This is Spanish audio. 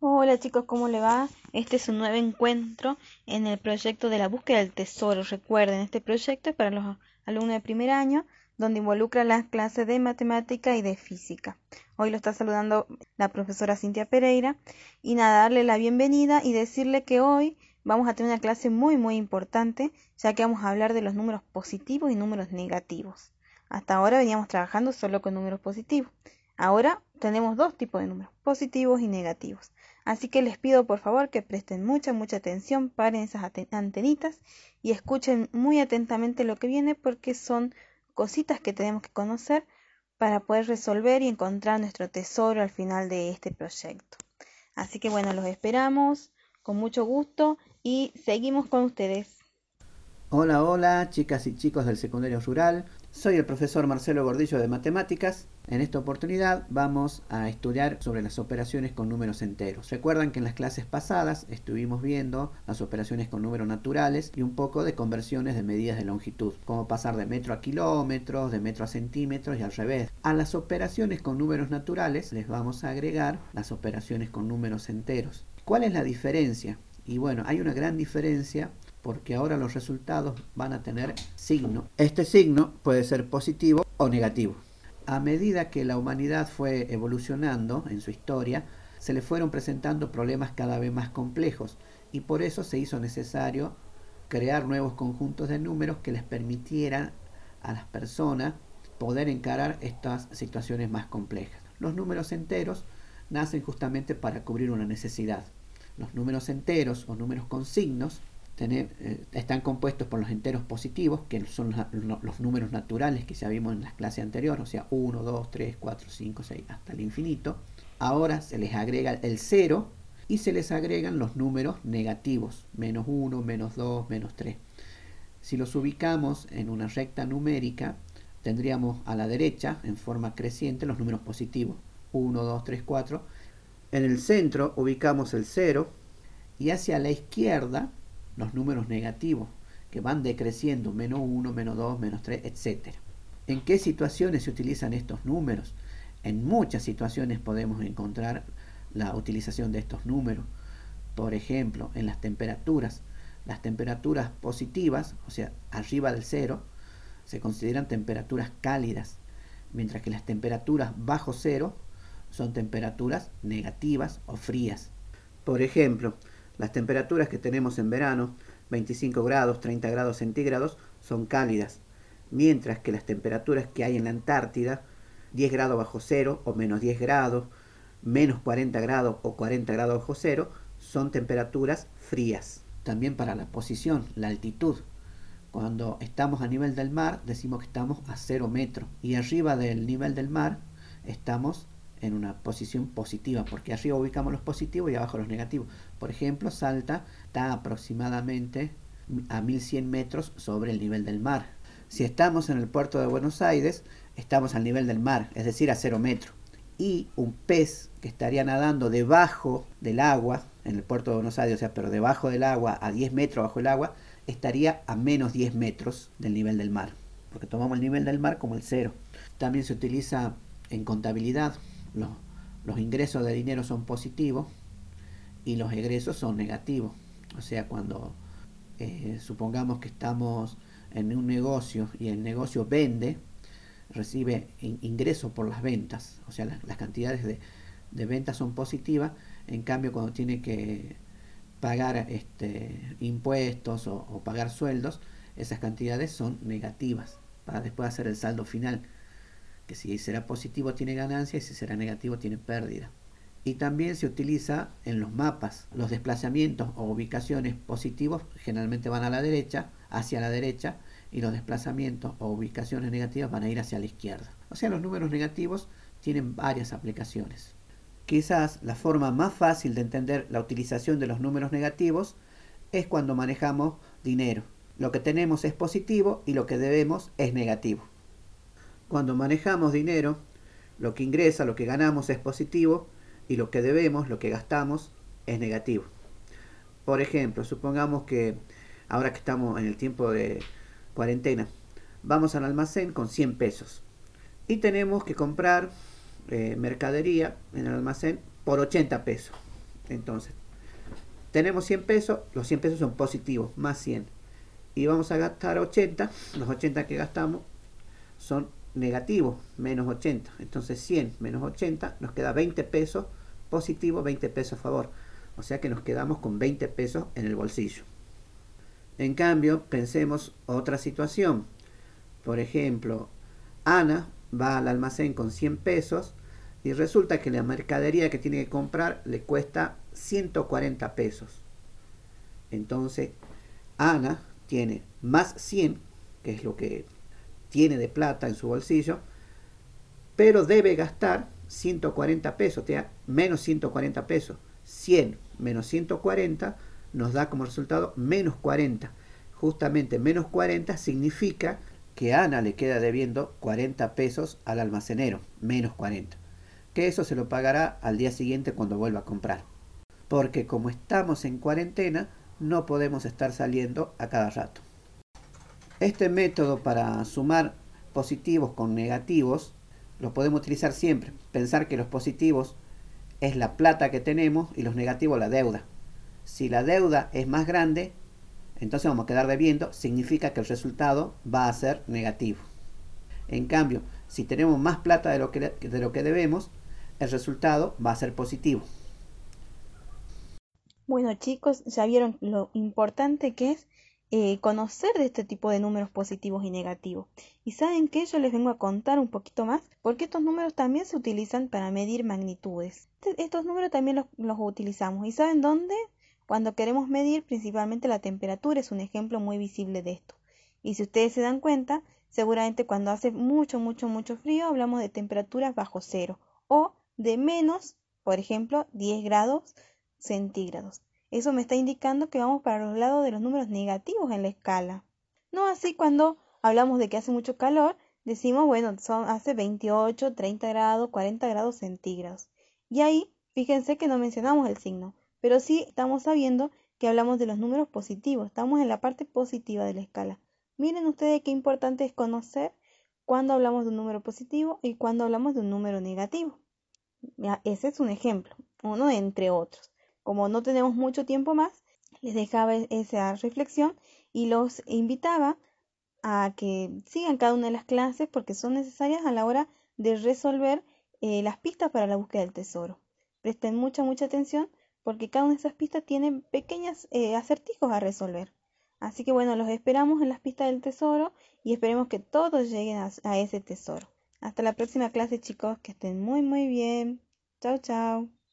Hola chicos, ¿cómo le va? Este es un nuevo encuentro en el proyecto de la búsqueda del tesoro. Recuerden, este proyecto es para los alumnos de primer año, donde involucra las clases de matemática y de física. Hoy lo está saludando la profesora Cintia Pereira y nada, darle la bienvenida y decirle que hoy vamos a tener una clase muy muy importante, ya que vamos a hablar de los números positivos y números negativos. Hasta ahora veníamos trabajando solo con números positivos. Ahora tenemos dos tipos de números, positivos y negativos. Así que les pido por favor que presten mucha, mucha atención, paren esas antenitas y escuchen muy atentamente lo que viene porque son cositas que tenemos que conocer para poder resolver y encontrar nuestro tesoro al final de este proyecto. Así que bueno, los esperamos con mucho gusto y seguimos con ustedes. Hola, hola, chicas y chicos del secundario rural. Soy el profesor Marcelo Gordillo de Matemáticas. En esta oportunidad vamos a estudiar sobre las operaciones con números enteros. Recuerdan que en las clases pasadas estuvimos viendo las operaciones con números naturales y un poco de conversiones de medidas de longitud, como pasar de metro a kilómetros, de metro a centímetros y al revés. A las operaciones con números naturales les vamos a agregar las operaciones con números enteros. ¿Cuál es la diferencia? Y bueno, hay una gran diferencia porque ahora los resultados van a tener signo. Este signo puede ser positivo o negativo. A medida que la humanidad fue evolucionando en su historia, se le fueron presentando problemas cada vez más complejos y por eso se hizo necesario crear nuevos conjuntos de números que les permitieran a las personas poder encarar estas situaciones más complejas. Los números enteros nacen justamente para cubrir una necesidad. Los números enteros o números con signos eh, están compuestos por los enteros positivos, que son los, números naturales que ya vimos en las clases anteriores, o sea, 1, 2, 3, 4, 5, 6, hasta el infinito. Ahora se les agrega el 0 y se les agregan los números negativos, menos 1, menos 2, menos 3. Si los ubicamos en una recta numérica, tendríamos a la derecha, en forma creciente, los números positivos, 1, 2, 3, 4. En el centro ubicamos el 0 y hacia la izquierda los números negativos, que van decreciendo, menos 1, menos 2, menos 3, etc. ¿En qué situaciones se utilizan estos números? En muchas situaciones podemos encontrar la utilización de estos números. Por ejemplo, en las temperaturas. Las temperaturas positivas, o sea, arriba del cero, se consideran temperaturas cálidas, mientras que las temperaturas bajo cero son temperaturas negativas o frías. Por ejemplo, las temperaturas que tenemos en verano, 25 grados, 30 grados centígrados, son cálidas, mientras que las temperaturas que hay en la Antártida, 10 grados bajo cero o menos 10 grados, menos 40 grados o 40 grados bajo cero, son temperaturas frías. También para la posición, la altitud. Cuando estamos a nivel del mar, decimos que estamos a 0 metros. Y arriba del nivel del mar, estamos en una posición positiva, porque arriba ubicamos los positivos y abajo los negativos. Por ejemplo, Salta está aproximadamente a 1100 metros sobre el nivel del mar. Si estamos en el puerto de Buenos Aires, estamos al nivel del mar, es decir, a 0 metros. Y un pez que estaría nadando debajo del agua, en el puerto de Buenos Aires, o sea, pero debajo del agua, a 10 metros bajo el agua, estaría a menos 10 metros del nivel del mar, porque tomamos el nivel del mar como el cero. También se utiliza en contabilidad los, ingresos de dinero son positivos y los egresos son negativos. O sea, cuando eh, supongamos que estamos en un negocio y el negocio vende, recibe ingresos por las ventas. O sea, las, cantidades de, ventas son positivas. En cambio, cuando tiene que pagar este, impuestos o, o pagar sueldos, esas cantidades son negativas para después hacer el saldo final que si será positivo tiene ganancia y si será negativo tiene pérdida. Y también se utiliza en los mapas. Los desplazamientos o ubicaciones positivos generalmente van a la derecha, hacia la derecha, y los desplazamientos o ubicaciones negativas van a ir hacia la izquierda. O sea, los números negativos tienen varias aplicaciones. Quizás la forma más fácil de entender la utilización de los números negativos es cuando manejamos dinero. Lo que tenemos es positivo y lo que debemos es negativo. Cuando manejamos dinero, lo que ingresa, lo que ganamos es positivo y lo que debemos, lo que gastamos, es negativo. Por ejemplo, supongamos que ahora que estamos en el tiempo de cuarentena, vamos al almacén con 100 pesos y tenemos que comprar eh, mercadería en el almacén por 80 pesos. Entonces, tenemos 100 pesos, los 100 pesos son positivos, más 100. Y vamos a gastar 80, los 80 que gastamos son negativos, menos 80. Entonces 100 menos 80 nos queda 20 pesos positivo, 20 pesos a favor. O sea que nos quedamos con 20 pesos en el bolsillo. En cambio, pensemos otra situación. Por ejemplo, Ana va al almacén con 100 pesos y resulta que la mercadería que tiene que comprar le cuesta 140 pesos. Entonces, Ana tiene más 100, que es lo que tiene de plata en su bolsillo, pero debe gastar 140 pesos, o sea, menos 140 pesos. 100 menos 140 nos da como resultado menos 40. Justamente menos 40 significa que Ana le queda debiendo 40 pesos al almacenero, menos 40. Que eso se lo pagará al día siguiente cuando vuelva a comprar. Porque como estamos en cuarentena, no podemos estar saliendo a cada rato. Este método para sumar positivos con negativos lo podemos utilizar siempre. Pensar que los positivos es la plata que tenemos y los negativos la deuda. Si la deuda es más grande, entonces vamos a quedar debiendo, significa que el resultado va a ser negativo. En cambio, si tenemos más plata de lo que, de lo que debemos, el resultado va a ser positivo. Bueno chicos, ya vieron lo importante que es eh, conocer de este tipo de números positivos y negativos. Y saben que yo les vengo a contar un poquito más, porque estos números también se utilizan para medir magnitudes. Este, estos números también los, los utilizamos. ¿Y saben dónde? Cuando queremos medir principalmente la temperatura, es un ejemplo muy visible de esto. Y si ustedes se dan cuenta, seguramente cuando hace mucho, mucho, mucho frío hablamos de temperaturas bajo cero o de menos, por ejemplo, 10 grados centígrados. Eso me está indicando que vamos para los lados de los números negativos en la escala. No así cuando hablamos de que hace mucho calor, decimos, bueno, son, hace 28, 30 grados, 40 grados centígrados. Y ahí, fíjense que no mencionamos el signo, pero sí estamos sabiendo que hablamos de los números positivos, estamos en la parte positiva de la escala. Miren ustedes qué importante es conocer cuando hablamos de un número positivo y cuando hablamos de un número negativo. Ese es un ejemplo, uno entre otros. Como no tenemos mucho tiempo más, les dejaba esa reflexión y los invitaba a que sigan cada una de las clases porque son necesarias a la hora de resolver eh, las pistas para la búsqueda del tesoro. Presten mucha, mucha atención porque cada una de esas pistas tiene pequeños eh, acertijos a resolver. Así que bueno, los esperamos en las pistas del tesoro y esperemos que todos lleguen a ese tesoro. Hasta la próxima clase chicos, que estén muy muy bien. Chao, chao.